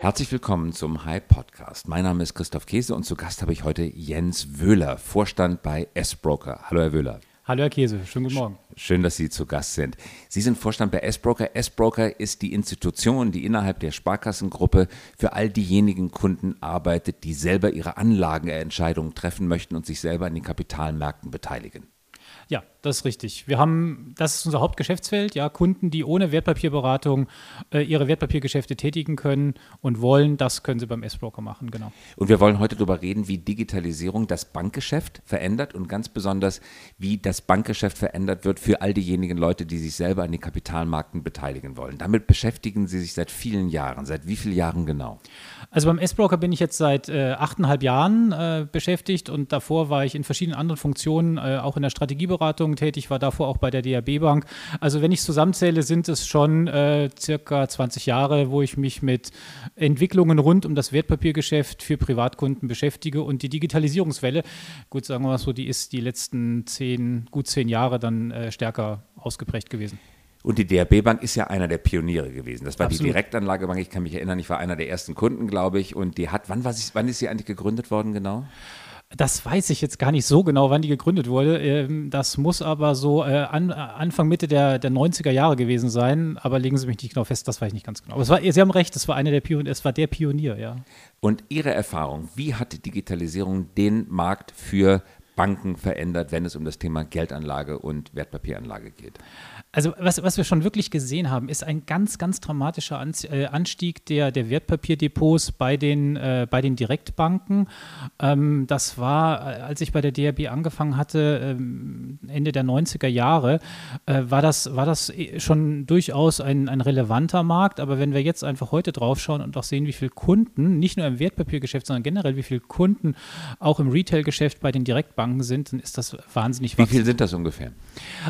Herzlich willkommen zum High Podcast. Mein Name ist Christoph Käse und zu Gast habe ich heute Jens Wöhler, Vorstand bei S-Broker. Hallo, Herr Wöhler. Hallo, Herr Käse. Schönen guten Morgen. Schön, dass Sie zu Gast sind. Sie sind Vorstand bei S-Broker. S-Broker ist die Institution, die innerhalb der Sparkassengruppe für all diejenigen Kunden arbeitet, die selber ihre Anlagenentscheidungen treffen möchten und sich selber an den Kapitalmärkten beteiligen. Ja, das ist richtig. Wir haben, das ist unser Hauptgeschäftsfeld, ja, Kunden, die ohne Wertpapierberatung äh, ihre Wertpapiergeschäfte tätigen können und wollen, das können sie beim S-Broker machen, genau. Und wir wollen heute darüber reden, wie Digitalisierung das Bankgeschäft verändert und ganz besonders, wie das Bankgeschäft verändert wird für all diejenigen Leute, die sich selber an den Kapitalmärkten beteiligen wollen. Damit beschäftigen Sie sich seit vielen Jahren. Seit wie vielen Jahren genau? Also beim S-Broker bin ich jetzt seit äh, achteinhalb Jahren äh, beschäftigt und davor war ich in verschiedenen anderen Funktionen, äh, auch in der Strategieberatung tätig, war davor auch bei der DAB Bank. Also wenn ich es zusammenzähle, sind es schon äh, circa 20 Jahre, wo ich mich mit Entwicklungen rund um das Wertpapiergeschäft für Privatkunden beschäftige und die Digitalisierungswelle, gut sagen wir mal so, die ist die letzten zehn, gut zehn Jahre dann äh, stärker ausgeprägt gewesen. Und die DRB Bank ist ja einer der Pioniere gewesen. Das war Absolut. die Direktanlagebank. Ich kann mich erinnern, ich war einer der ersten Kunden, glaube ich. Und die hat, wann, war sie, wann ist sie eigentlich gegründet worden genau? Das weiß ich jetzt gar nicht so genau, wann die gegründet wurde. Ähm, Das muss aber so äh, an, Anfang, Mitte der, der 90er Jahre gewesen sein. Aber legen Sie mich nicht genau fest, das weiß ich nicht ganz genau. Aber war, Sie haben recht, es war einer der Pioniere, es war der Pionier, ja. Und Ihre Erfahrung, wie hat die Digitalisierung den Markt für Banken verändert, wenn es um das Thema Geldanlage und Wertpapieranlage geht? Also was, was wir schon wirklich gesehen haben, ist ein ganz, ganz dramatischer äh, Anstieg der, der Wertpapierdepots bei den, äh, bei den Direktbanken. Ähm, das war, äh, als ich bei der DRB angefangen hatte, ähm, Ende der 90er Jahre, äh, war, das, war das eh schon durchaus ein, ein relevanter Markt. Aber wenn wir jetzt einfach heute draufschauen und auch sehen, wie viele Kunden, nicht nur im Wertpapiergeschäft, sondern generell, wie viele Kunden auch im Retailgeschäft bei den Direktbanken sind, dann ist das wahnsinnig Wie viel sind das ungefähr?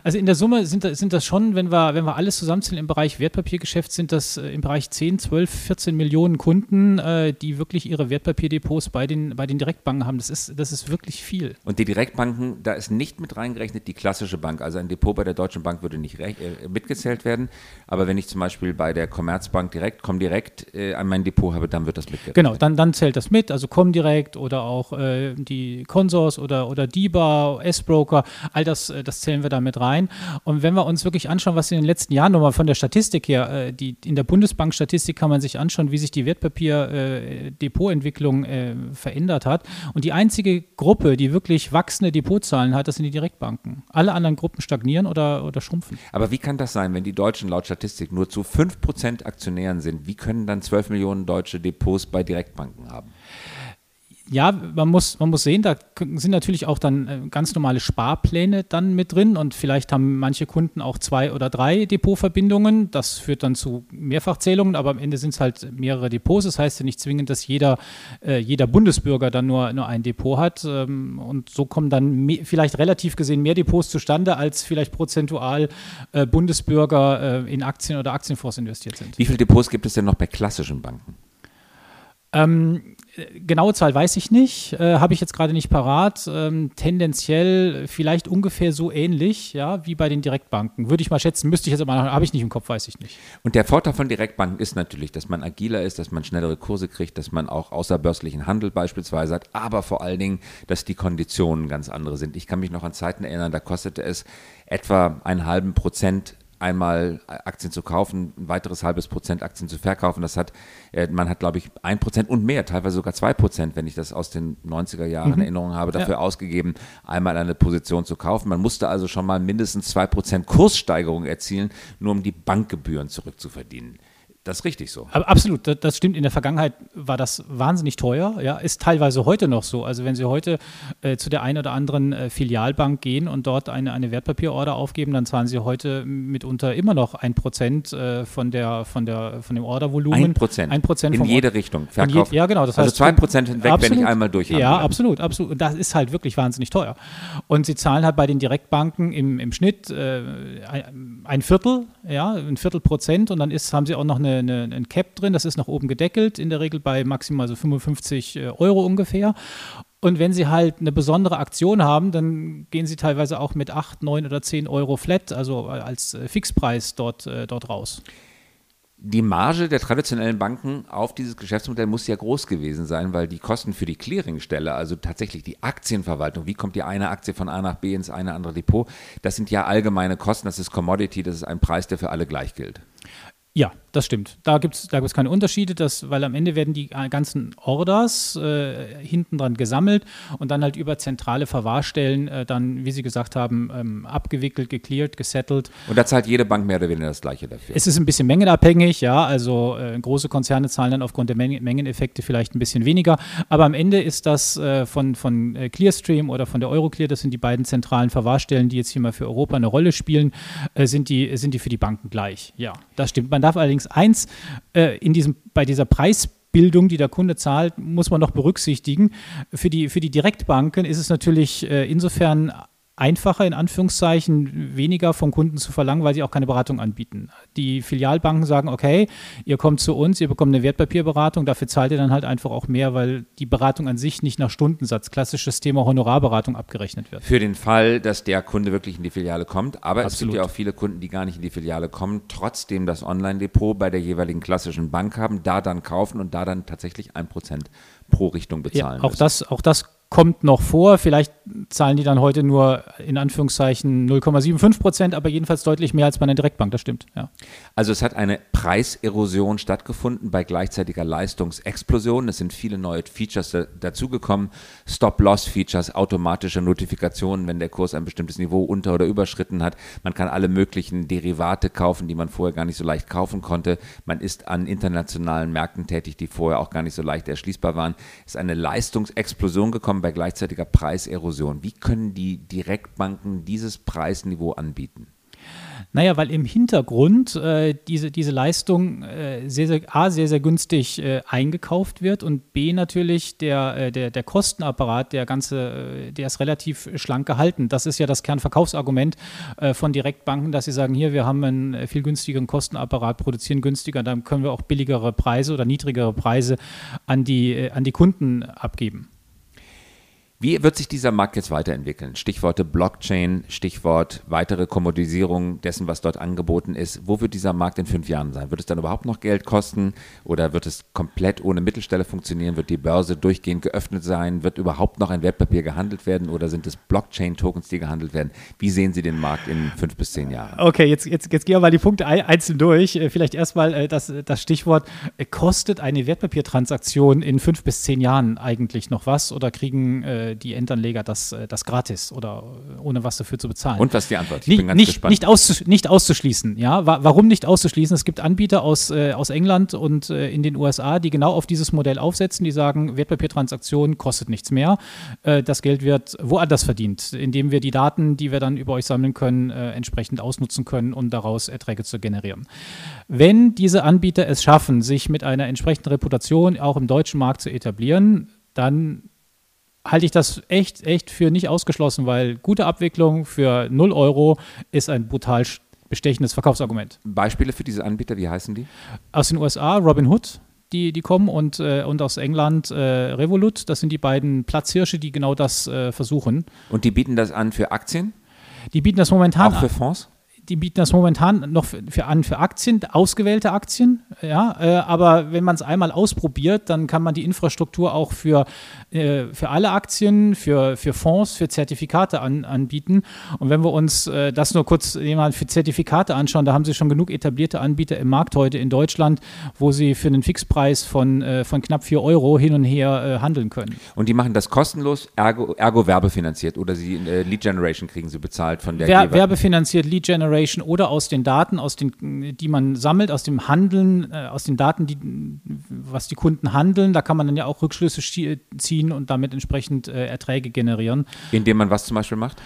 also in der Summe sind, sind das schon, wenn wir, wenn wir alles zusammenzählen im Bereich Wertpapiergeschäft, sind das äh, im Bereich 10, 12, 14 Millionen Kunden, äh, die wirklich ihre Wertpapierdepots bei den, bei den Direktbanken haben. Das ist, das ist wirklich viel. Und die Direktbanken, da ist nicht mit reingerechnet die klassische Bank. Also ein Depot bei der Deutschen Bank würde nicht äh, mitgezählt werden. Aber wenn ich zum Beispiel bei der Commerzbank direkt, komm direkt äh, an mein Depot habe, dann wird das mitgerechnet. Genau, dann, dann zählt das mit, also Comdirect oder auch äh, die Consors oder, oder DIBA, S-Broker, all das, das zählen wir da mit rein. Und wenn wir uns wirklich anschauen, was in den letzten Jahren nochmal von der Statistik her, äh, die, in der Bundesbank-Statistik kann man sich anschauen, wie sich die Wertpapier-Depotentwicklung äh, verändert hat. Und die einzige Gruppe, die wirklich wachsende Depotzahlen hat, das sind die Direktbanken. Alle anderen Gruppen stagnieren oder, oder schrumpfen. Aber wie kann das sein, wenn die Deutschen laut Statistik nur zu 5% Aktionären sind? Wie können dann 12 Millionen deutsche Depots bei Direktbanken haben? Ja, man muss, man muss sehen, da sind natürlich auch dann äh, ganz normale Sparpläne dann mit drin und vielleicht haben manche Kunden auch zwei oder drei Depotverbindungen. Das führt dann zu Mehrfachzählungen, aber am Ende sind es halt mehrere Depots. Das heißt ja nicht zwingend, dass jeder, äh, jeder Bundesbürger dann nur, nur ein Depot hat. Ähm, und so kommen dann vielleicht relativ gesehen mehr Depots zustande, als vielleicht prozentual äh, Bundesbürger äh, in Aktien oder Aktienfonds investiert sind. Wie viele Depots gibt es denn noch bei klassischen Banken? Ähm, äh, genaue Zahl weiß ich nicht, äh, habe ich jetzt gerade nicht parat. Ähm, tendenziell vielleicht ungefähr so ähnlich, ja, wie bei den Direktbanken. Würde ich mal schätzen, müsste ich jetzt aber habe ich nicht im Kopf, weiß ich nicht. Und der Vorteil von Direktbanken ist natürlich, dass man agiler ist, dass man schnellere Kurse kriegt, dass man auch außerbörslichen Handel beispielsweise hat, aber vor allen Dingen, dass die Konditionen ganz andere sind. Ich kann mich noch an Zeiten erinnern, da kostete es etwa einen halben Prozent einmal Aktien zu kaufen, ein weiteres halbes Prozent Aktien zu verkaufen. Das hat, äh, man hat, glaube ich, ein Prozent und mehr, teilweise sogar zwei Prozent, wenn ich das aus den 90er Jahren in Erinnerung habe, dafür ausgegeben, einmal eine Position zu kaufen. Man musste also schon mal mindestens zwei Prozent Kurssteigerung erzielen, nur um die Bankgebühren zurückzuverdienen. Das ist richtig so. Aber absolut, das, das stimmt. In der Vergangenheit war das wahnsinnig teuer. Ja, ist teilweise heute noch so. Also wenn Sie heute äh, zu der einen oder anderen äh, Filialbank gehen und dort eine, eine Wertpapierorder aufgeben, dann zahlen Sie heute mitunter immer noch ein Prozent äh, von der von der von dem Ordervolumen. Ein Prozent. Ein Prozent In jede Richtung. In Verkauf. je- ja, genau. Das also heißt, zwei Prozent hinweg, wenn absolut. ich einmal durch habe. Ja, absolut, absolut. Und das ist halt wirklich wahnsinnig teuer. Und sie zahlen halt bei den Direktbanken im, im Schnitt äh, ein, ein Viertel, ja, ein Viertel Prozent und dann ist, haben sie auch noch eine, eine, ein Cap drin, das ist nach oben gedeckelt, in der Regel bei maximal so 55 äh, Euro ungefähr. Und wenn sie halt eine besondere Aktion haben, dann gehen sie teilweise auch mit 8, 9 oder 10 Euro flat, also als äh, Fixpreis dort, äh, dort raus. Die Marge der traditionellen Banken auf dieses Geschäftsmodell muss ja groß gewesen sein, weil die Kosten für die Clearingstelle, also tatsächlich die Aktienverwaltung, wie kommt die eine Aktie von A nach B ins eine andere Depot, das sind ja allgemeine Kosten, das ist Commodity, das ist ein Preis, der für alle gleich gilt. Ja, das stimmt. Da gibt es da gibt's keine Unterschiede, das, weil am Ende werden die äh, ganzen Orders äh, hinten dran gesammelt und dann halt über zentrale Verwahrstellen äh, dann, wie Sie gesagt haben, ähm, abgewickelt, gecleared, gesettelt. Und da zahlt jede Bank mehr oder weniger das Gleiche dafür. Es ist ein bisschen mengenabhängig, ja, also äh, große Konzerne zahlen dann aufgrund der Men Mengeneffekte vielleicht ein bisschen weniger, aber am Ende ist das äh, von, von äh, Clearstream oder von der Euroclear, das sind die beiden zentralen Verwahrstellen, die jetzt hier mal für Europa eine Rolle spielen, sind, die, sind die für die Banken gleich. Ja, das stimmt. Man darf allerdings eins äh, in diesem, bei dieser Preisbildung, die der Kunde zahlt, muss man noch berücksichtigen. Für die, für die Direktbanken ist es natürlich äh, insofern einfacher, in Anführungszeichen, weniger vom Kunden zu verlangen, weil sie auch keine Beratung anbieten. Die Filialbanken sagen, okay, ihr kommt zu uns, ihr bekommt eine Wertpapierberatung, dafür zahlt ihr dann halt einfach auch mehr, weil die Beratung an sich nicht nach Stundensatz, klassisches Thema Honorarberatung abgerechnet wird. Für den Fall, dass der Kunde wirklich in die Filiale kommt, aber Absolut. es gibt ja auch viele Kunden, die gar nicht in die Filiale kommen, trotzdem das Online-Depot bei der jeweiligen klassischen Bank haben, da dann kaufen und da dann tatsächlich ein Prozent pro Richtung bezahlen. Ja, auch, müssen. das, auch das kommt noch vor. Vielleicht zahlen die dann heute nur in Anführungszeichen 0,75 Prozent, aber jedenfalls deutlich mehr als bei einer Direktbank. Das stimmt. Ja. Also es hat eine Preiserosion stattgefunden bei gleichzeitiger Leistungsexplosion. Es sind viele neue Features dazugekommen. Stop-Loss-Features, automatische Notifikationen, wenn der Kurs ein bestimmtes Niveau unter- oder überschritten hat. Man kann alle möglichen Derivate kaufen, die man vorher gar nicht so leicht kaufen konnte. Man ist an internationalen Märkten tätig, die vorher auch gar nicht so leicht erschließbar waren. Es ist eine Leistungsexplosion gekommen haben bei gleichzeitiger Preiserosion. Wie können die Direktbanken dieses Preisniveau anbieten? Naja, weil im Hintergrund äh, diese, diese Leistung äh, sehr, sehr, A, sehr, sehr günstig äh, eingekauft wird und B, natürlich der, äh, der, der Kostenapparat, der ganze, äh, der ist relativ schlank gehalten. Das ist ja das Kernverkaufsargument äh, von Direktbanken, dass sie sagen, hier, wir haben einen viel günstigeren Kostenapparat, produzieren günstiger, dann können wir auch billigere Preise oder niedrigere Preise an die, an die Kunden abgeben. Wie wird sich dieser Markt jetzt weiterentwickeln? Stichworte Blockchain, Stichwort weitere Kommodisierung dessen, was dort angeboten ist. Wo wird dieser Markt in fünf Jahren sein? Wird es dann überhaupt noch Geld kosten oder wird es komplett ohne Mittelstelle funktionieren? Wird die Börse durchgehend geöffnet sein? Wird überhaupt noch ein Wertpapier gehandelt werden oder sind es Blockchain-Tokens, die gehandelt werden? Wie sehen Sie den Markt in fünf bis zehn Jahren? Okay, jetzt, jetzt, jetzt gehen wir mal die Punkte einzeln durch. Äh, vielleicht erstmal äh, das, das Stichwort, äh, kostet eine Wertpapiertransaktion in fünf bis zehn Jahren eigentlich noch was oder kriegen die Endanleger das, äh, das gratis oder ohne was dafür zu bezahlen. Und was ist die Antwort? Ich nicht, bin ganz nicht, gespannt. Nicht, auszus nicht auszuschließen. Ja? Warum nicht auszuschließen? Es gibt Anbieter aus, äh, aus England und äh, in den USA, die genau auf dieses Modell aufsetzen, die sagen, Wertpapiertransaktion kostet nichts mehr. Äh, das Geld wird woanders verdient, indem wir die Daten, die wir dann über euch sammeln können, äh, entsprechend ausnutzen können, um daraus Erträge zu generieren. Wenn diese Anbieter es schaffen, sich mit einer entsprechenden Reputation auch im deutschen Markt zu etablieren, dann halte ich das echt, echt für nicht ausgeschlossen, weil gute Abwicklung für 0 Euro ist ein brutal bestechendes Verkaufsargument. Beispiele für diese Anbieter, wie heißen die? Aus den USA Robinhood, die, die kommen und, äh, und aus England äh, Revolut, das sind die beiden Platzhirsche, die genau das äh, versuchen. Und die bieten das an für Aktien? Die bieten das momentan Auch für Fonds? Die bieten das momentan noch für, für an für Aktien, ausgewählte Aktien, ja, äh, aber wenn man es einmal ausprobiert, dann kann man die Infrastruktur auch für, äh, für alle Aktien, für, für Fonds, für Zertifikate an, anbieten. Und wenn wir uns äh, das nur kurz jemand für Zertifikate anschauen, da haben sie schon genug etablierte Anbieter im Markt heute in Deutschland, wo sie für einen Fixpreis von, äh, von knapp 4 Euro hin und her äh, handeln können. Und die machen das kostenlos, ergo, ergo werbefinanziert oder sie äh, Lead Generation kriegen sie bezahlt von der Wer, Werbefinanziert, Lead Generation Generation oder aus den Daten, aus den, die man sammelt, aus dem Handeln, äh, aus den Daten, die, was die Kunden handeln, da kann man dann ja auch Rückschlüsse ziehen und damit entsprechend äh, Erträge generieren. Indem man was zum Beispiel macht?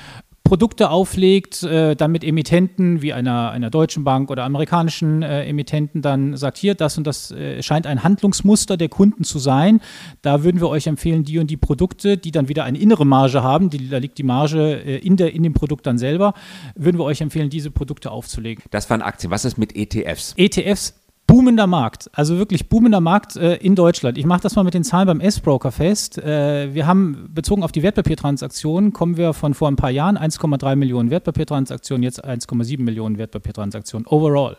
Produkte auflegt, äh, dann mit Emittenten wie einer, einer deutschen Bank oder amerikanischen äh, Emittenten dann sagt, hier, das und das äh, scheint ein Handlungsmuster der Kunden zu sein. Da würden wir euch empfehlen, die und die Produkte, die dann wieder eine innere Marge haben, die, da liegt die Marge äh, in, der, in dem Produkt dann selber, würden wir euch empfehlen, diese Produkte aufzulegen. Das waren Aktien. Was ist mit ETFs? ETFs boomender Markt, also wirklich boomender Markt äh, in Deutschland. Ich mache das mal mit den Zahlen beim S-Broker fest. Äh, wir haben bezogen auf die Wertpapiertransaktionen, kommen wir von vor ein paar Jahren 1,3 Millionen Wertpapiertransaktionen, jetzt 1,7 Millionen Wertpapiertransaktionen overall.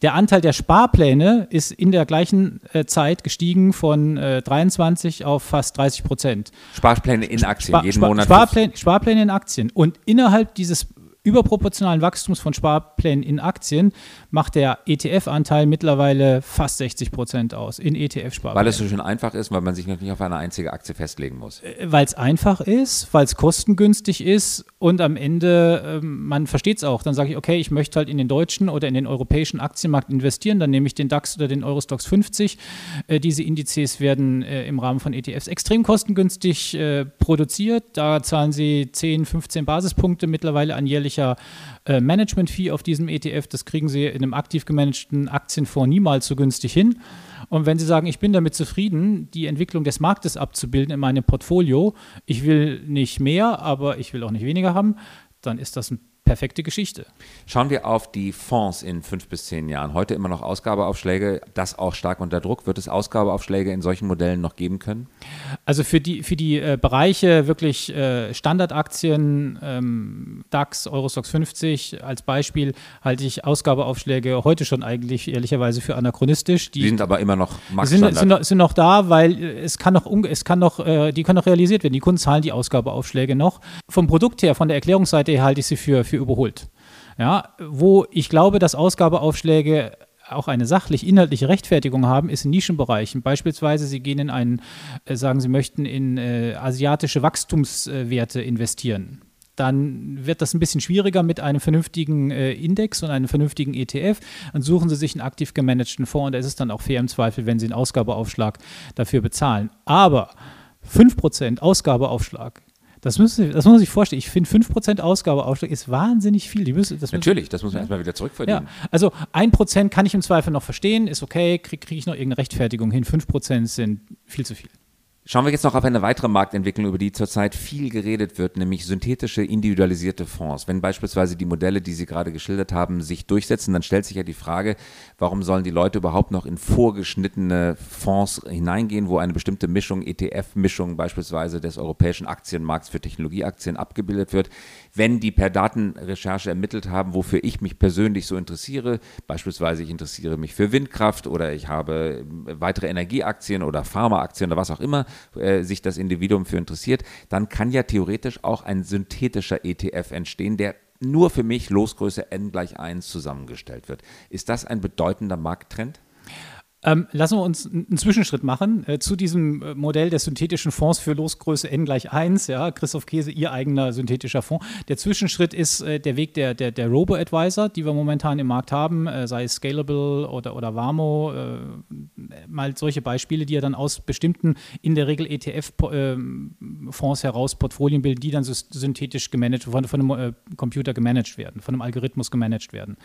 Der Anteil der Sparpläne ist in der gleichen äh, Zeit gestiegen von äh, 23 auf fast 30 Prozent. Sparpläne in Aktien, Spar, jeden Spar, Monat. Sparpläne, Sparpläne in Aktien. Und innerhalb dieses überproportionalen Wachstums von Sparplänen in Aktien macht der ETF-Anteil mittlerweile fast 60 Prozent aus in ETF-Sparplänen. Weil es so schön einfach ist, weil man sich noch nicht auf eine einzige Aktie festlegen muss. Äh, weil es einfach ist, weil es kostengünstig ist und am Ende, äh, man versteht es auch, dann sage ich, okay, ich möchte halt in den deutschen oder in den europäischen Aktienmarkt investieren, dann nehme ich den DAX oder den Eurostox 50. Äh, diese Indizes werden äh, im Rahmen von ETFs extrem kostengünstig produziert. Da zahlen sie 10, 15 Basispunkte mittlerweile an jährlich monatlicher äh, Management-Fee auf diesem ETF. Das kriegen Sie in einem aktiv gemanagten Aktienfonds niemals so günstig hin. Und wenn Sie sagen, ich bin damit zufrieden, die Entwicklung des Marktes abzubilden in meinem Portfolio, ich will nicht mehr, aber ich will auch nicht weniger haben, dann ist das ein perfekte Geschichte. Schauen wir auf die Fonds in fünf bis zehn Jahren. Heute immer noch Ausgabeaufschläge, das auch stark unter Druck. Wird es Ausgabeaufschläge in solchen Modellen noch geben können? Also für die, für die äh, Bereiche wirklich äh, Standardaktien, ähm, DAX, Eurostox 50 als Beispiel, halte ich Ausgabeaufschläge heute schon eigentlich ehrlicherweise für anachronistisch. Die, sind aber immer noch Marktstandard. Sind, sind, sind noch da, weil es kann noch, es kann noch, äh, die können noch realisiert werden. Die Kunden zahlen die Ausgabeaufschläge noch. Vom Produkt her, von der Erklärungsseite her halte ich sie für, für für überholt. Ja, wo ich glaube, dass Ausgabeaufschläge auch eine sachlich-inhaltliche Rechtfertigung haben, ist in Nischenbereichen. Beispielsweise, Sie gehen in einen, äh, sagen Sie möchten in äh, asiatische Wachstumswerte investieren. Dann wird das ein bisschen schwieriger mit einem vernünftigen äh, Index und einem vernünftigen ETF. Dann suchen Sie sich einen aktiv gemanagten Fonds und da ist es dann auch fair im Zweifel, wenn Sie einen Ausgabeaufschlag dafür bezahlen. Aber 5% Ausgabeaufschlag das, müssen, das muss man sich vorstellen. Ich finde, 5% Ausgabeaufschlag ist wahnsinnig viel. Die müssen, das Natürlich, das muss man erstmal wieder zurückverdienen. Ja, also 1% kann ich im Zweifel noch verstehen, ist okay, kriege krieg ich noch irgendeine Rechtfertigung hin. 5% sind viel zu viel. Schauen wir jetzt noch auf eine weitere Marktentwicklung, über die zurzeit viel geredet wird, nämlich synthetische, individualisierte Fonds. Wenn beispielsweise die Modelle, die Sie gerade geschildert haben, sich durchsetzen, dann stellt sich ja die Frage, warum sollen die Leute überhaupt noch in vorgeschnittene Fonds hineingehen, wo eine bestimmte Mischung, ETF-Mischung beispielsweise des europäischen Aktienmarkts für Technologieaktien abgebildet wird, wenn die per Datenrecherche ermittelt haben, wofür ich mich persönlich so interessiere. Beispielsweise ich interessiere mich für Windkraft oder ich habe weitere Energieaktien oder Pharmaaktien oder was auch immer äh, sich das Individuum für interessiert, dann kann ja theoretisch auch ein synthetischer ETF entstehen, der nur für mich Losgröße n gleich 1 zusammengestellt wird. Ist das ein bedeutender Markttrend? Ähm, lassen wir uns einen Zwischenschritt machen äh, zu diesem äh, Modell des synthetischen Fonds für Losgröße n gleich 1. Ja, Christoph Käse, Ihr eigener synthetischer Fonds. Der Zwischenschritt ist äh, der Weg der, der, der Robo-Advisor, die wir momentan im Markt haben, äh, sei es Scalable oder, oder Warmo. Äh, mal solche Beispiele, die ja dann aus bestimmten, in der Regel ETF-Fonds ähm, heraus Portfolien bilden, die dann synthetisch gemanagt, von, von einem äh, Computer gemanagt werden, von einem Algorithmus gemanagt werden.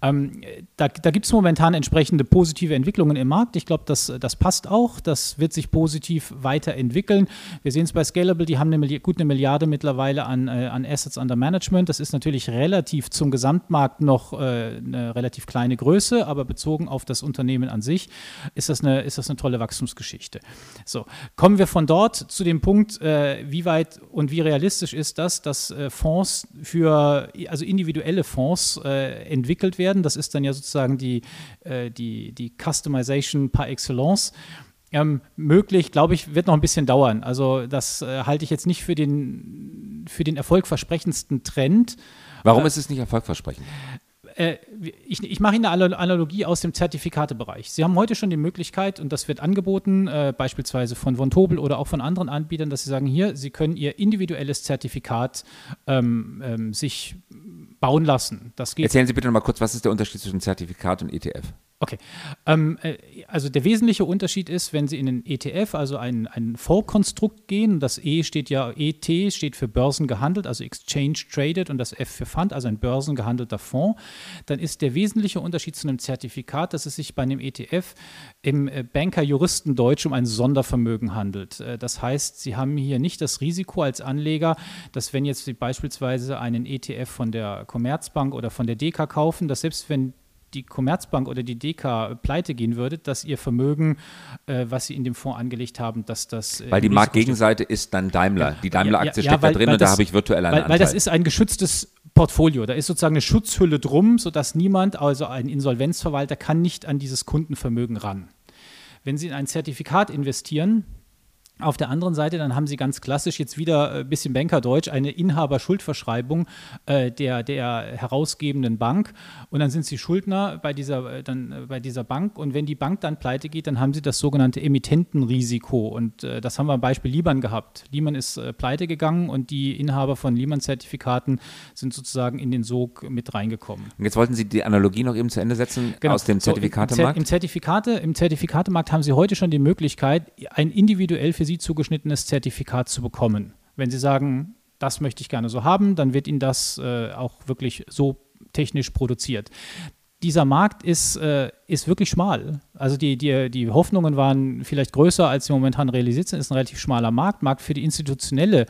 Ähm, da da gibt es momentan entsprechende positive Entwicklungen im Markt. Ich glaube, das, das passt auch. Das wird sich positiv weiterentwickeln. Wir sehen es bei Scalable, die haben eine, gut eine Milliarde mittlerweile an, äh, an Assets under Management. Das ist natürlich relativ zum Gesamtmarkt noch äh, eine relativ kleine Größe, aber bezogen auf das Unternehmen an sich ist das eine, ist das eine tolle Wachstumsgeschichte. So, kommen wir von dort zu dem Punkt, äh, wie weit und wie realistisch ist das, dass äh, Fonds für, also individuelle Fonds äh, entwickelt werden. Das ist dann ja sozusagen die, äh, die, die Customization par excellence. Ähm, möglich, glaube ich, wird noch ein bisschen dauern. Also das äh, halte ich jetzt nicht für den, für den erfolgversprechendsten Trend. Warum äh, ist es nicht erfolgversprechend? Äh, ich, ich, mache Ihnen eine Analogie aus dem Zertifikatebereich. Sie haben heute schon die Möglichkeit, und das wird angeboten, äh, beispielsweise von Von Tobel oder auch von anderen Anbietern, dass Sie sagen, hier, Sie können Ihr individuelles Zertifikat ähm, ähm, sich bauen lassen. Erzählen Sie bitte noch mal kurz, was ist der Unterschied zwischen Zertifikat und ETF? Okay. Ähm, äh, also der wesentliche Unterschied ist, wenn Sie in den ETF, also ein, ein Vorkonstrukt gehen, das E steht ja, ET steht für Börsengehandelt, also Exchange Traded und das F für Fund, also ein börsengehandelter Fonds, dann ist der wesentliche Unterschied zu einem Zertifikat, dass es sich bei einem ETF im äh, Banker-Juristendeutsch um ein Sondervermögen handelt. Äh, das heißt, Sie haben hier nicht das Risiko als Anleger, dass wenn jetzt Sie beispielsweise einen ETF von der Commerzbank oder von der DK kaufen, dass selbst wenn die Commerzbank oder die DK pleite gehen würde, dass ihr Vermögen, äh, was sie in dem Fonds angelegt haben, dass das. Äh, weil die Marktgegenseite ist dann Daimler. Die Daimler-Aktie ja, ja, steckt weil, da drin und das, da habe ich virtuell einen weil, Anteil. Weil das ist ein geschütztes Portfolio. Da ist sozusagen eine Schutzhülle drum, sodass niemand, also ein Insolvenzverwalter, kann nicht an dieses Kundenvermögen ran. Wenn Sie in ein Zertifikat investieren, auf der anderen Seite, dann haben sie ganz klassisch jetzt wieder ein äh, bisschen Bankerdeutsch eine Inhaberschuldverschreibung äh, der, der herausgebenden Bank und dann sind sie Schuldner bei dieser, äh, dann, äh, bei dieser Bank und wenn die Bank dann pleite geht, dann haben sie das sogenannte Emittentenrisiko und äh, das haben wir am Beispiel Liman gehabt. Liman ist äh, pleite gegangen und die Inhaber von Liman-Zertifikaten sind sozusagen in den Sog mit reingekommen. Und jetzt wollten Sie die Analogie noch eben zu Ende setzen genau. aus dem Zertifikatemarkt? So, im, Zertifikate, Im Zertifikatemarkt haben Sie heute schon die Möglichkeit, ein individuell für Sie zugeschnittenes Zertifikat zu bekommen. Wenn Sie sagen, das möchte ich gerne so haben, dann wird Ihnen das äh, auch wirklich so technisch produziert. Dieser Markt ist, äh, ist wirklich schmal. Also die, die, die Hoffnungen waren vielleicht größer, als sie momentan realisiert sind. Es ist ein relativ schmaler Markt, mag für die institutionelle,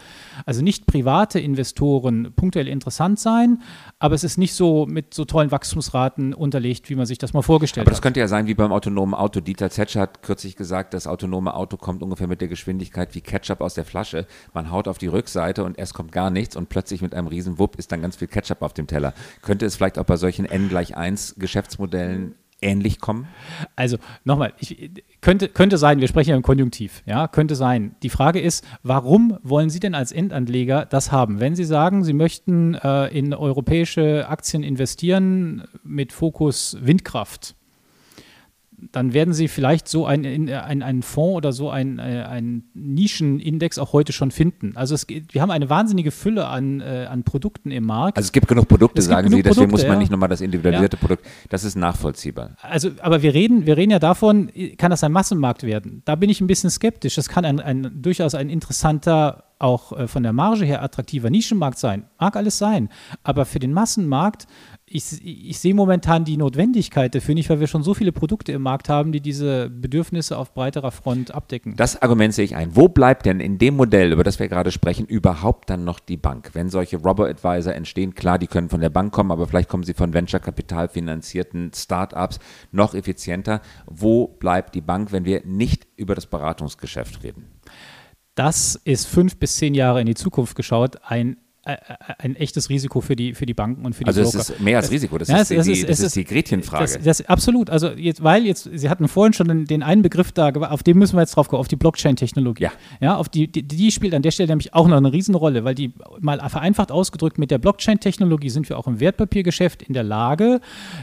also nicht private Investoren punktuell interessant sein, aber es ist nicht so mit so tollen Wachstumsraten unterlegt, wie man sich das mal vorgestellt hat. Aber das könnte ja sein wie beim autonomen Auto. Dieter Zetscher hat kürzlich gesagt, das autonome Auto kommt ungefähr mit der Geschwindigkeit wie Ketchup aus der Flasche. Man haut auf die Rückseite und erst kommt gar nichts und plötzlich mit einem riesen Wupp ist dann ganz viel Ketchup auf dem Teller. Könnte es vielleicht auch bei solchen N gleich 1 Geschäftsmodellen ähnlich kommen? Also nochmal, könnte, könnte sein, wir sprechen ja im Konjunktiv, ja, könnte sein. Die Frage ist, warum wollen Sie denn als Endanleger das haben? Wenn Sie sagen, Sie möchten äh, in europäische Aktien investieren mit Fokus Windkraft, dann werden Sie vielleicht so einen ein, ein Fonds oder so einen ein Nischenindex auch heute schon finden. Also es, wir haben eine wahnsinnige Fülle an, äh, an Produkten im Markt. Also es gibt genug Produkte, es sagen genug Sie, deswegen Produkte, muss man ja. nicht nochmal das individualisierte ja. Produkt, das ist nachvollziehbar. Also, aber wir reden, wir reden ja davon, kann das ein Massenmarkt werden? Da bin ich ein bisschen skeptisch. Das kann ein, ein durchaus ein interessanter auch äh, von der Marge her attraktiver Nischenmarkt sein. Mag alles sein. Aber für den Massenmarkt ich, ich sehe momentan die Notwendigkeit dafür nicht, weil wir schon so viele Produkte im Markt haben, die diese Bedürfnisse auf breiterer Front abdecken. Das Argument sehe ich ein. Wo bleibt denn in dem Modell, über das wir gerade sprechen, überhaupt dann noch die Bank? Wenn solche Robo-Advisor entstehen, klar, die können von der Bank kommen, aber vielleicht kommen sie von Venture-Kapital finanzierten Start-ups noch effizienter. Wo bleibt die Bank, wenn wir nicht über das Beratungsgeschäft reden? Das ist fünf bis zehn Jahre in die Zukunft geschaut. Ein ein echtes Risiko für die, für die Banken und für die also Broker. Also es ist mehr als Risiko, das, ja, ist, die, ist, das ist die Gretchenfrage. Das, das, absolut, also jetzt, weil jetzt, Sie hatten vorhin schon den, den einen Begriff da, auf den müssen wir jetzt drauf kommen, auf die Blockchain-Technologie. Ja. ja auf die, die, die, spielt an der Stelle nämlich auch noch eine Riesenrolle, weil die mal vereinfacht ausgedrückt, mit der Blockchain-Technologie sind wir auch im Wertpapiergeschäft in der Lage,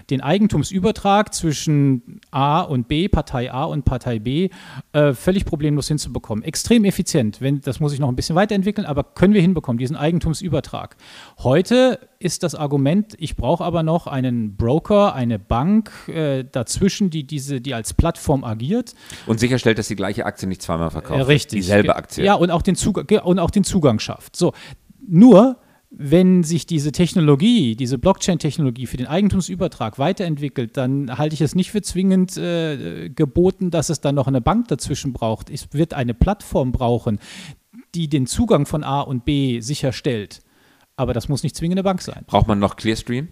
den Eigentumsübertrag zwischen A und B, Partei A und Partei B, äh, völlig problemlos hinzubekommen. Extrem effizient, wenn, das muss ich noch ein bisschen weiterentwickeln, aber können wir hinbekommen, diesen Eigentumsübertrag Übertrag. Heute ist das Argument, ich brauche aber noch einen Broker, eine Bank äh, dazwischen, die diese, die als Plattform agiert. Und sicherstellt, dass die gleiche Aktie nicht zweimal verkauft äh, Richtig. Dieselbe Aktie. Ja, und auch, den Zugang, und auch den Zugang schafft. So, nur wenn sich diese Technologie, diese Blockchain-Technologie für den Eigentumsübertrag weiterentwickelt, dann halte ich es nicht für zwingend äh, geboten, dass es dann noch eine Bank dazwischen braucht. Es wird eine Plattform brauchen, die den Zugang von A und B sicherstellt. Aber das muss nicht zwingend eine Bank sein. Braucht man noch Clearstream?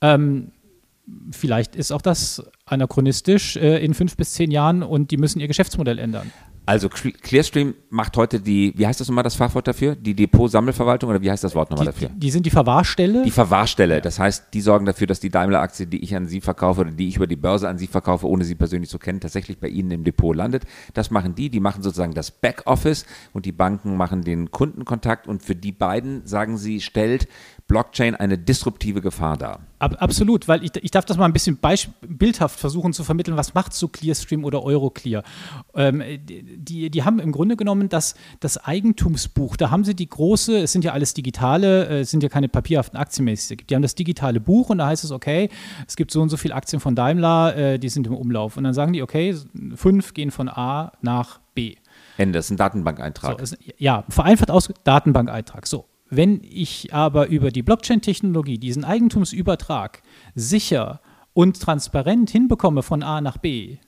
Ähm, vielleicht ist auch das anachronistisch äh, in fünf bis zehn Jahren und die müssen ihr Geschäftsmodell ändern. Also Clearstream macht heute die, wie heißt das nochmal das Fachwort dafür? Die Depot-Sammelverwaltung oder wie heißt das Wort nochmal dafür? Die, die, sind die Verwahrstelle? Die Verwahrstelle. Das heißt, die sorgen dafür, dass die Daimler-Aktie, die ich an Sie verkaufe oder die ich über die Börse an Sie verkaufe, ohne Sie persönlich zu kennen, tatsächlich bei Ihnen im Depot landet. Das machen die. Die machen sozusagen das Backoffice und die Banken machen den Kundenkontakt und für die beiden, sagen Sie, stellt Blockchain eine disruptive Gefahr dar. Ab, absolut, weil ich, ich darf das mal ein bisschen bildhaft versuchen zu vermitteln, was macht so Clearstream oder Euroclear. Ähm, die, die haben im Grunde genommen das, das Eigentumsbuch, da haben sie die große, es sind ja alles digitale, äh, es sind ja keine papierhaften Aktien mehr, die haben das digitale Buch und da heißt es, okay, es gibt so und so viele Aktien von Daimler, äh, die sind im Umlauf. Und dann sagen die, okay, fünf gehen von A nach B. Ende, das ist ein Datenbankeintrag. So, ja, vereinfacht aus Datenbankeintrag. So, wenn ich aber über die Blockchain-Technologie diesen Eigentumsübertrag sicher und transparent hinbekomme von A nach B,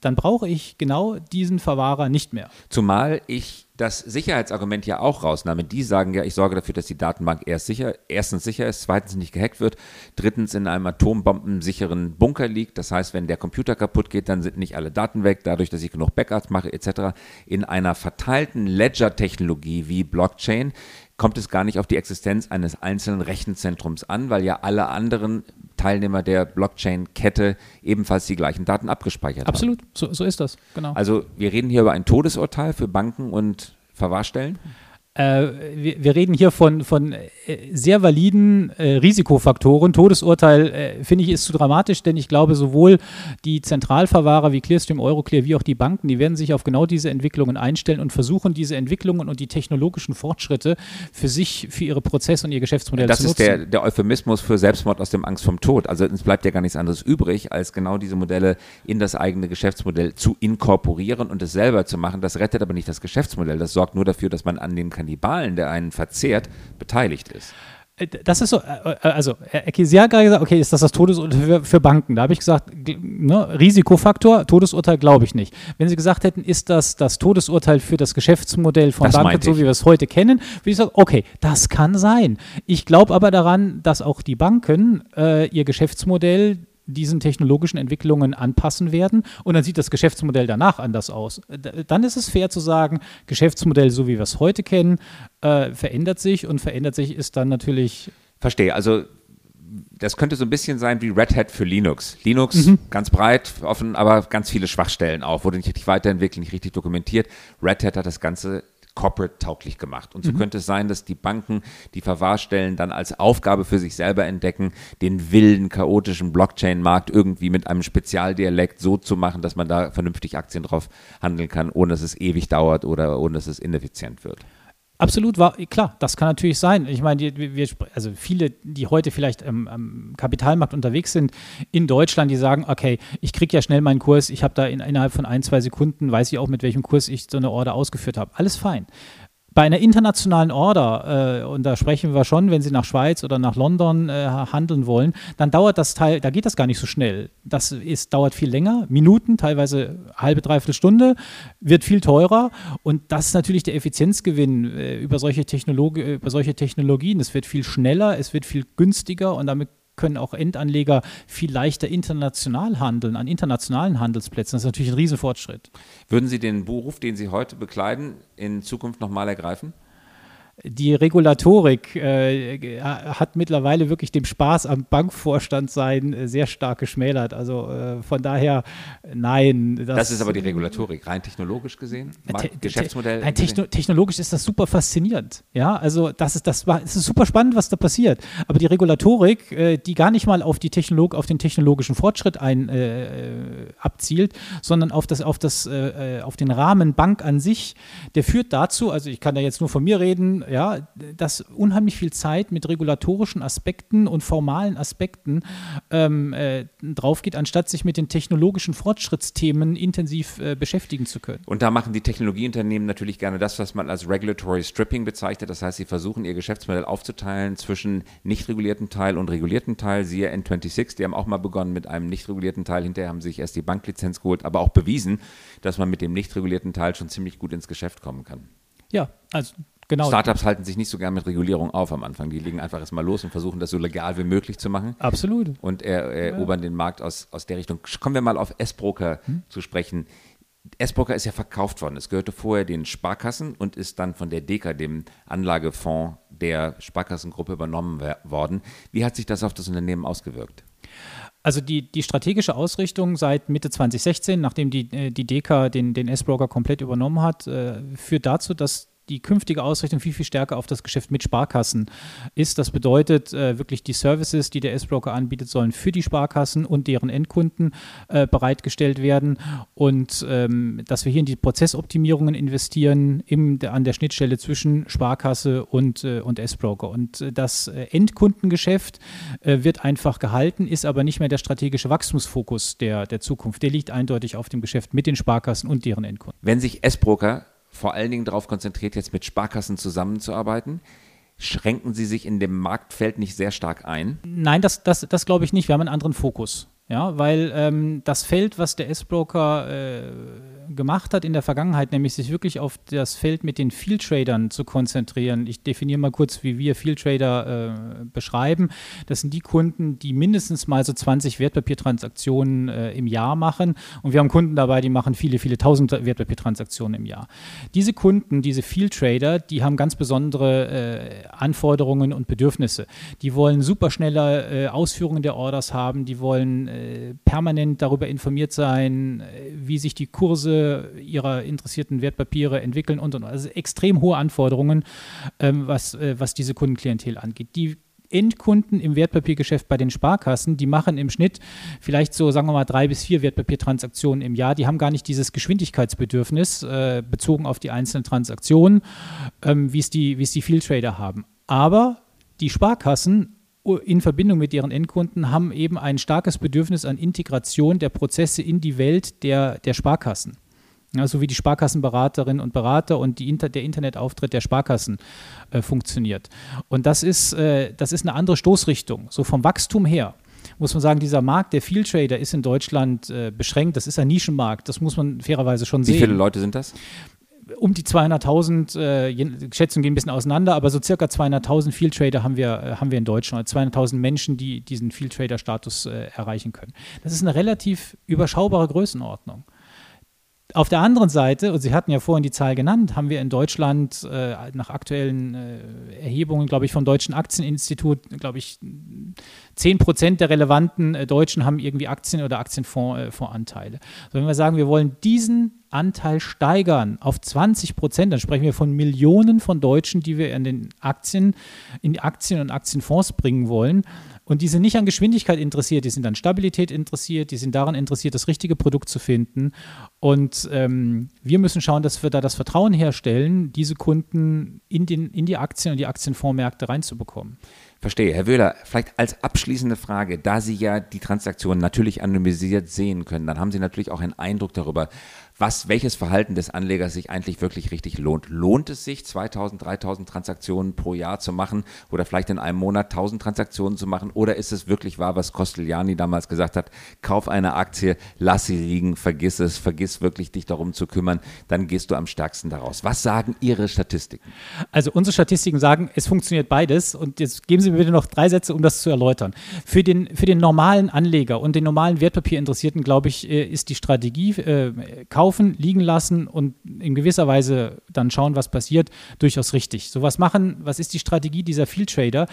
dann brauche ich genau diesen Verwahrer nicht mehr. Zumal ich das Sicherheitsargument ja auch rausnahme. Die sagen ja, ich sorge dafür, dass die Datenbank erst sicher, erstens sicher ist, zweitens nicht gehackt wird, drittens in einem atombombensicheren Bunker liegt. Das heißt, wenn der Computer kaputt geht, dann sind nicht alle Daten weg, dadurch, dass ich genug Backups mache etc. In einer verteilten Ledger-Technologie wie Blockchain kommt es gar nicht auf die Existenz eines einzelnen Rechenzentrums an, weil ja alle anderen Teilnehmer der Blockchain-Kette ebenfalls die gleichen Daten abgespeichert Absolut. haben. Absolut, so, so ist das, genau. Also wir reden hier über ein Todesurteil für Banken und Verwahrstellen. Äh, wir, wir, reden hier von, von äh, sehr validen äh, Risikofaktoren. Todesurteil äh, finde ich ist zu dramatisch, denn ich glaube, sowohl die Zentralverwahrer wie Clearstream, Euroclear wie auch die Banken, die werden sich auf genau diese Entwicklungen einstellen und versuchen, diese Entwicklungen und die technologischen Fortschritte für sich, für ihre Prozesse und ihr Geschäftsmodell das zu nutzen. Das ist der, der Euphemismus für Selbstmord aus dem Angst vom Tod. Also es bleibt ja gar nichts anderes übrig, als genau diese Modelle in das eigene Geschäftsmodell zu inkorporieren und es selber zu machen. Das rettet aber nicht das Geschäftsmodell. Das sorgt nur dafür, dass man an den Kannibalen, der einen verzehrt, beteiligt ist. Äh, das ist so, äh, äh, also Sie hat gerade gesagt, okay, ist das das Todesurteil für, für Banken? Da habe ich gesagt, ne, Risikofaktor, Todesurteil glaube ich nicht. Wenn Sie gesagt hätten, ist das das Todesurteil für das Geschäftsmodell von das Banken, so wie wir es heute kennen, würde ich sagen, okay, das kann sein. Ich glaube aber daran, dass auch die Banken äh, ihr Geschäftsmodell diesen technologischen Entwicklungen anpassen werden und dann sieht das Geschäftsmodell danach anders aus. Dann ist es fair zu sagen, Geschäftsmodell, so wie wir es heute kennen, äh, verändert sich und verändert sich ist dann natürlich. Verstehe, also das könnte so ein bisschen sein wie Red Hat für Linux. Linux mhm. ganz breit, offen, aber ganz viele Schwachstellen auch, wurde nicht richtig weiterentwickelt, nicht richtig dokumentiert. Red Hat hat das Ganze corporate-tauglich gemacht. Und so mhm. könnte es sein, dass die Banken die Verwahrstellen dann als Aufgabe für sich selber entdecken, den wilden, chaotischen Blockchain-Markt irgendwie mit einem Spezialdialekt so zu machen, dass man da vernünftig Aktien drauf handeln kann, ohne dass es ewig dauert oder ohne dass es ineffizient wird. Absolut war klar, das kann natürlich sein. Ich meine, wir, also viele, die heute vielleicht am, am, Kapitalmarkt unterwegs sind in Deutschland, die sagen, okay, ich kriege ja schnell meinen Kurs, ich habe da in, innerhalb von ein, zwei Sekunden, weiß ich auch, mit welchem Kurs ich so eine Order ausgeführt habe. Alles fein bei einer internationalen Order, äh, und da sprechen wir schon, wenn Sie nach Schweiz oder nach London äh, handeln wollen, dann dauert das Teil, da geht das gar nicht so schnell. Das ist, dauert viel länger, Minuten, teilweise halbe, dreiviertel Stunde, wird viel teurer und das ist natürlich der Effizienzgewinn äh, über, solche über solche Technologien. Es wird viel schneller, es wird viel günstiger und damit können auch Endanleger viel leichter international handeln, an internationalen Handelsplätzen. Das ist natürlich ein Riesenfortschritt. Würden Sie den Beruf, den Sie heute bekleiden, in Zukunft nochmal ergreifen? Die Regulatorik äh, hat mittlerweile wirklich dem Spaß am Bankvorstand sein äh, sehr stark geschmälert. Also äh, von daher, nein. Das, das, ist aber die Regulatorik, rein technologisch gesehen, te Geschäftsmodell. Nein, techno technologisch ist das super faszinierend. Ja, also das ist, das war, es ist super spannend, was da passiert. Aber die Regulatorik, äh, die gar nicht mal auf, die Technolog auf den technologischen Fortschritt ein, äh, abzielt, sondern auf, das, auf, das, äh, auf den Rahmen Bank an sich, der führt dazu, also ich kann da jetzt nur von mir reden, ja, dass unheimlich viel Zeit mit regulatorischen Aspekten und formalen Aspekten ähm, äh, drauf geht, anstatt sich mit den technologischen Fortschrittsthemen intensiv äh, beschäftigen zu können. Und da machen die Technologieunternehmen natürlich gerne das, was man als Regulatory Stripping bezeichnet. Das heißt, sie versuchen ihr Geschäftsmodell aufzuteilen zwischen nicht regulierten Teil und regulierten Teil. Siehe N26, die haben auch mal begonnen mit einem nicht regulierten Teil. Hinterher haben sie sich erst die Banklizenz geholt, aber auch bewiesen, dass man mit dem nicht regulierten Teil schon ziemlich gut ins Geschäft kommen kann. Ja, also Genau. Startups halten sich nicht so gern mit Regulierung auf am Anfang. Die legen einfach erstmal los und versuchen das so legal wie möglich zu machen. Absolut. Und erobern ja. den Markt aus, aus der Richtung. Kommen wir mal auf S-Broker hm? zu sprechen. S-Broker ist ja verkauft worden. Es gehörte vorher den Sparkassen und ist dann von der DECA, dem Anlagefonds der Sparkassengruppe, übernommen worden. Wie hat sich das auf das Unternehmen ausgewirkt? Also die, die strategische Ausrichtung seit Mitte 2016, nachdem die, äh, die DECA den, den S-Broker komplett übernommen hat, äh, führt dazu, dass die künftige Ausrichtung viel, viel stärker auf das Geschäft mit Sparkassen ist. Das bedeutet äh, wirklich die Services, die der S-Broker anbietet, sollen für die Sparkassen und deren Endkunden äh, bereitgestellt werden und ähm, dass wir hier in die Prozessoptimierungen investieren im, an der Schnittstelle zwischen Sparkasse und, äh, und S-Broker. Und äh, das äh, Endkundengeschäft äh, wird einfach gehalten, ist aber nicht mehr der strategische Wachstumsfokus der, der Zukunft. Der liegt eindeutig auf dem Geschäft mit den Sparkassen und deren Endkunden. Wenn sich S-Broker vor allen Dingen darauf konzentriert, jetzt mit Sparkassen zusammenzuarbeiten. Schränken Sie sich in dem Marktfeld nicht sehr stark ein? Nein, das, das, das glaube ich nicht. Wir haben einen anderen Fokus. Ja, weil ähm, das Feld, was der S-Broker äh, gemacht hat in der Vergangenheit, nämlich sich wirklich auf das Feld mit den Field Tradern zu konzentrieren. Ich definiere mal kurz, wie wir Field Trader äh, beschreiben. Das sind die Kunden, die mindestens mal so 20 Wertpapiertransaktionen äh, im Jahr machen. Und wir haben Kunden dabei, die machen viele, viele tausend Wertpapiertransaktionen im Jahr. Diese Kunden, diese Field Trader, die haben ganz besondere äh, Anforderungen und Bedürfnisse. Die wollen superschnelle äh, Ausführungen der Orders haben, die wollen äh, permanent darüber informiert sein, äh, wie sich die Kurse ihrer interessierten Wertpapiere entwickeln und, und also extrem hohe Anforderungen, ähm, was, äh, was diese Kundenklientel angeht. Die Endkunden im Wertpapiergeschäft bei den Sparkassen, die machen im Schnitt vielleicht so, sagen wir mal, drei bis vier Wertpapiertransaktionen im Jahr. Die haben gar nicht dieses Geschwindigkeitsbedürfnis äh, bezogen auf die einzelnen Transaktionen, ähm, wie es die, wie es die Field Trader haben. Aber die Sparkassen in Verbindung mit ihren Endkunden haben eben ein starkes Bedürfnis an Integration der Prozesse in die Welt der, der Sparkassen. Ja, so wie die Sparkassenberaterinnen und Berater und Inter der Internetauftritt der Sparkassen äh, funktioniert. Und das ist, äh, das ist eine andere Stoßrichtung, so vom Wachstum her muss man sagen, dieser Markt der Field Trader ist in Deutschland äh, beschränkt. Das ist ein Nischenmarkt. Das muss man fairerweise schon sehen. Wie viele Leute sind das? um die 200.000, äh, Schätzungen gehen ein bisschen auseinander, aber so circa 200.000 Field Trader haben wir, äh, haben wir in Deutschland, 200.000 Menschen, die diesen Field Trader Status äh, erreichen können. Das ist eine relativ überschaubare Größenordnung. Auf der anderen Seite, und Sie hatten ja vorhin die Zahl genannt, haben wir in Deutschland äh, nach aktuellen äh, Erhebungen, glaube ich, vom Deutschen Aktieninstitut, glaube ich, 10 Prozent der relevanten äh, Deutschen haben irgendwie Aktien- oder Aktienfondsanteile. Äh, so, wenn wir sagen, wir wollen diesen Anteil steigern auf 20 Prozent, dann sprechen wir von Millionen von Deutschen, die wir in den Aktien, in die Aktien und Aktienfonds bringen wollen. Und die sind nicht an Geschwindigkeit interessiert, die sind an Stabilität interessiert, die sind daran interessiert, das richtige Produkt zu finden. Und ähm, wir müssen schauen, dass wir da das Vertrauen herstellen, diese Kunden in, den, in die Aktien und die Aktienfondsmärkte reinzubekommen. Verstehe. Herr Wöhler, vielleicht als abschließende Frage, da Sie ja die Transaktionen natürlich anonymisiert sehen können, dann haben Sie natürlich auch einen Eindruck darüber, was, welches Verhalten des Anlegers sich eigentlich wirklich richtig lohnt. Lohnt es sich, 2000, 3000 Transaktionen pro Jahr zu machen oder vielleicht in einem Monat 1000 Transaktionen zu machen? Oder ist es wirklich wahr, was Costellani damals gesagt hat? Kauf eine Aktie, lass sie liegen, vergiss es, vergiss wirklich dich darum zu kümmern, dann gehst du am stärksten daraus. Was sagen Ihre Statistiken? Also unsere Statistiken sagen, es funktioniert beides und jetzt geben Sie mir bitte noch drei Sätze, um das zu erläutern. Für den, für den normalen Anleger und den normalen Wertpapierinteressierten, glaube ich, äh, ist die Strategie, äh, Kauf kaufen, liegen lassen und in gewisser Weise dann schauen, was passiert, durchaus richtig. So was machen, was ist die Strategie dieser Field Trader?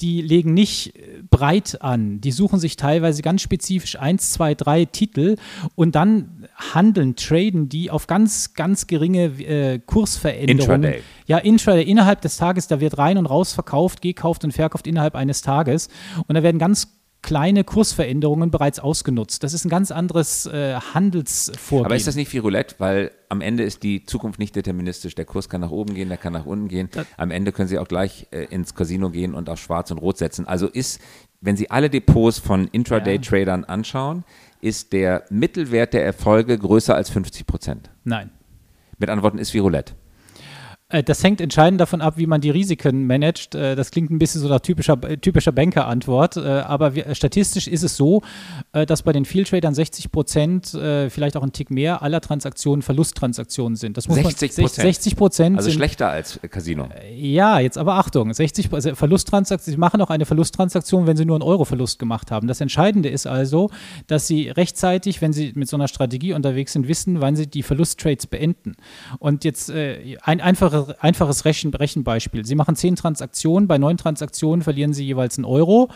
Die legen nicht äh, breit an, die suchen sich teilweise ganz spezifisch eins, zwei, drei Titel und dann handeln, traden die auf ganz, ganz geringe äh, Kursveränderungen. Intraday. Ja, Intraday innerhalb des Tages, da wird rein und raus verkauft, gekauft und verkauft innerhalb eines Tages und da werden ganz kleine Kursveränderungen bereits ausgenutzt. Das ist ein ganz anderes äh, Handelsvorgehen. Aber ist das nicht wie Roulette? Weil am Ende ist die Zukunft nicht deterministisch. Der Kurs kann nach oben gehen, der kann nach unten gehen. Das am Ende können Sie auch gleich äh, ins Casino gehen und auf Schwarz und Rot setzen. Also ist, wenn Sie alle Depots von Intraday-Tradern ja. anschauen, ist der Mittelwert der Erfolge größer als 50 Prozent? Nein. Mit Antworten ist wie Roulette. Äh, das hängt entscheidend davon ab, wie man die Risiken managt. Äh, das klingt ein bisschen so nach typischer, typischer Banker-Antwort, äh, aber statistisch ist es so, dass bei den Field Tradern 60 Prozent, vielleicht auch ein Tick mehr, aller Transaktionen Verlusttransaktionen sind. Das muss 60 Prozent? 60 Prozent. Also sind, schlechter als Casino. Ja, jetzt aber Achtung, 60 also Verlusttransaktionen, sie machen auch eine Verlusttransaktion, wenn sie nur einen Euro-Verlust gemacht haben. Das Entscheidende ist also, dass sie rechtzeitig, wenn sie mit so einer Strategie unterwegs sind, wissen, wann sie die Verlusttrades beenden. Und jetzt ein einfaches einfaches Rechen, Rechenbeispiel. Sie machen zehn Transaktionen, bei neun Transaktionen verlieren Sie jeweils einen Euro.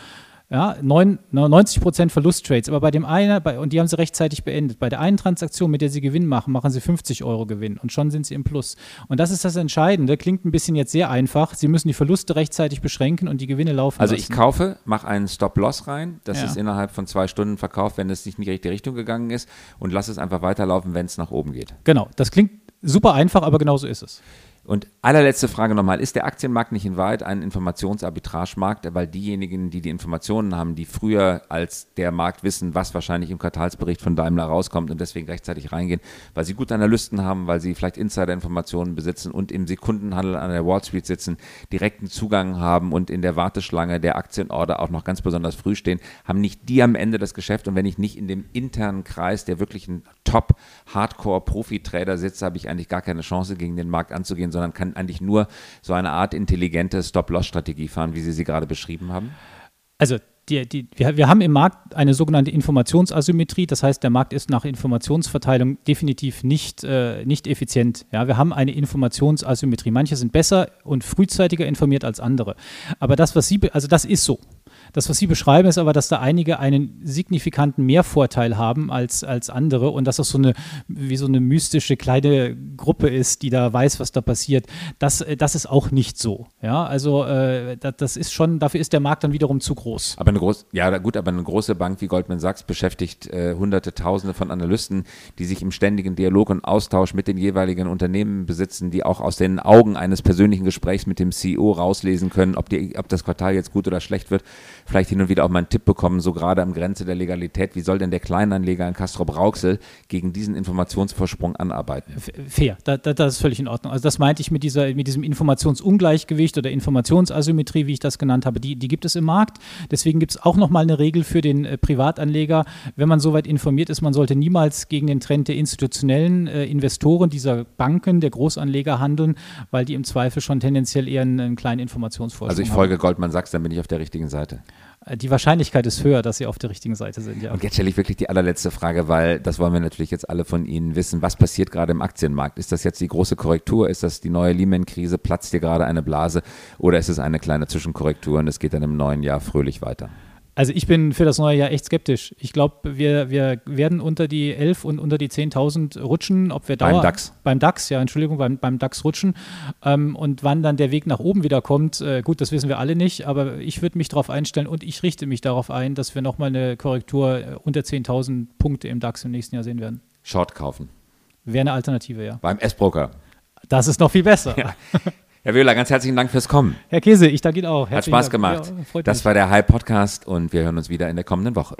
Ja, 90 Prozent Verlusttrades, aber bei dem einen, bei, und die haben sie rechtzeitig beendet. Bei der einen Transaktion, mit der sie Gewinn machen, machen sie 50 Euro Gewinn und schon sind sie im Plus. Und das ist das Entscheidende. Klingt ein bisschen jetzt sehr einfach. Sie müssen die Verluste rechtzeitig beschränken und die Gewinne laufen. Also lassen. ich kaufe, mache einen Stop-Loss rein. Das ja. ist innerhalb von zwei Stunden verkauft, wenn es nicht in die richtige Richtung gegangen ist und lasse es einfach weiterlaufen, wenn es nach oben geht. Genau. Das klingt super einfach, aber genauso ist es. Und allerletzte Frage nochmal, ist der Aktienmarkt nicht in Wahrheit ein Informationsarbitragemarkt, weil diejenigen, die die Informationen haben, die früher als der Markt wissen, was wahrscheinlich im Quartalsbericht von Daimler rauskommt und deswegen rechtzeitig reingehen, weil sie gute Analysten haben, weil sie vielleicht Insider-Informationen besitzen und im Sekundenhandel an der Wall Street sitzen, direkten Zugang haben und in der Warteschlange der Aktienorder auch noch ganz besonders früh stehen, haben nicht die am Ende das Geschäft. Und wenn ich nicht in dem internen Kreis der wirklichen Top-Hardcore-Profi-Trader sitze, habe ich eigentlich gar keine Chance, gegen den Markt anzugehen, sondern kann eigentlich nur so eine Art intelligente Stop-Loss-Strategie fahren, wie Sie sie gerade beschrieben haben? Also die, die, wir, wir, haben im Markt eine sogenannte Informationsasymmetrie, das heißt, der Markt ist nach Informationsverteilung definitiv nicht, äh, nicht effizient. Ja, wir haben eine Informationsasymmetrie. Manche sind besser und frühzeitiger informiert als andere. Aber das, was Sie, also das ist so. Das, was Sie beschreiben, ist aber, dass da einige einen signifikanten Mehrvorteil haben als, als andere und dass das so eine, wie so eine mystische kleine Gruppe ist, die da weiß, was da passiert. Das, äh, das ist auch nicht so. Ja, also äh, das, das ist schon, dafür ist der Markt dann wiederum zu groß. Aber eine große, ja gut, aber eine große Bank wie Goldman Sachs beschäftigt äh, hunderte, tausende von Analysten, die sich im ständigen Dialog und Austausch mit den jeweiligen Unternehmen besitzen, die auch aus den Augen eines persönlichen Gesprächs mit dem CEO rauslesen können, ob, die, ob das Quartal jetzt gut oder schlecht wird vielleicht hin und wieder auch mal einen Tipp bekommen, so gerade am Grenze der Legalität. Wie soll denn der Kleinanleger in Castrop Rauxel gegen diesen Informationsvorsprung anarbeiten? Fair, da, da, das ist völlig in Ordnung. Also das meinte ich mit, dieser, mit diesem Informationsungleichgewicht oder Informationsasymmetrie, wie ich das genannt habe, die, die gibt es im Markt. Deswegen gibt es auch nochmal eine Regel für den äh, Privatanleger. Wenn man soweit informiert ist, man sollte niemals gegen den Trend der institutionellen äh, Investoren, dieser Banken, der Großanleger handeln, weil die im Zweifel schon tendenziell eher einen, einen kleinen Informationsvorsprung haben. Also ich folge. Goldman Sachs, dann bin ich auf der richtigen Seite. Äh, die Wahrscheinlichkeit ist höher, dass sie auf der richtigen Seite sind, ja. Und jetzt stelle ich wirklich die allerletzte Frage, weil das wollen wir natürlich jetzt alle von Ihnen wissen. Was passiert gerade im Aktienmarkt? Ist das jetzt die große Korrektur? Ist das die neue Lehman-Krise? Platzt hier gerade eine Blase? Oder ist es eine kleine Zwischenkorrektur und es geht dann im neuen Jahr fröhlich weiter? Also ich bin für das neue Jahr echt skeptisch. Ich glaube, wir, wir werden unter die 11 und unter die 10.000 rutschen. Ob wir Dauer, beim DAX. Beim DAX, ja, Entschuldigung, beim, beim DAX rutschen. Ähm, und wann dann der Weg nach oben wieder kommt, äh, gut, das wissen wir alle nicht. Aber ich würde mich darauf einstellen und ich richte mich darauf ein, dass wir nochmal eine Korrektur äh, unter 10.000 Punkte im DAX im nächsten Jahr sehen werden. Short kaufen. Wäre eine Alternative, ja. Beim S-Broker. Das ist noch viel besser. Ja. Herr Wöhler, ganz herzlichen Dank fürs Kommen. Herr Käse, ich danke Ihnen auch. Hat Spaß gemacht. Ja, das war der High Podcast und wir hören uns wieder in der kommenden Woche.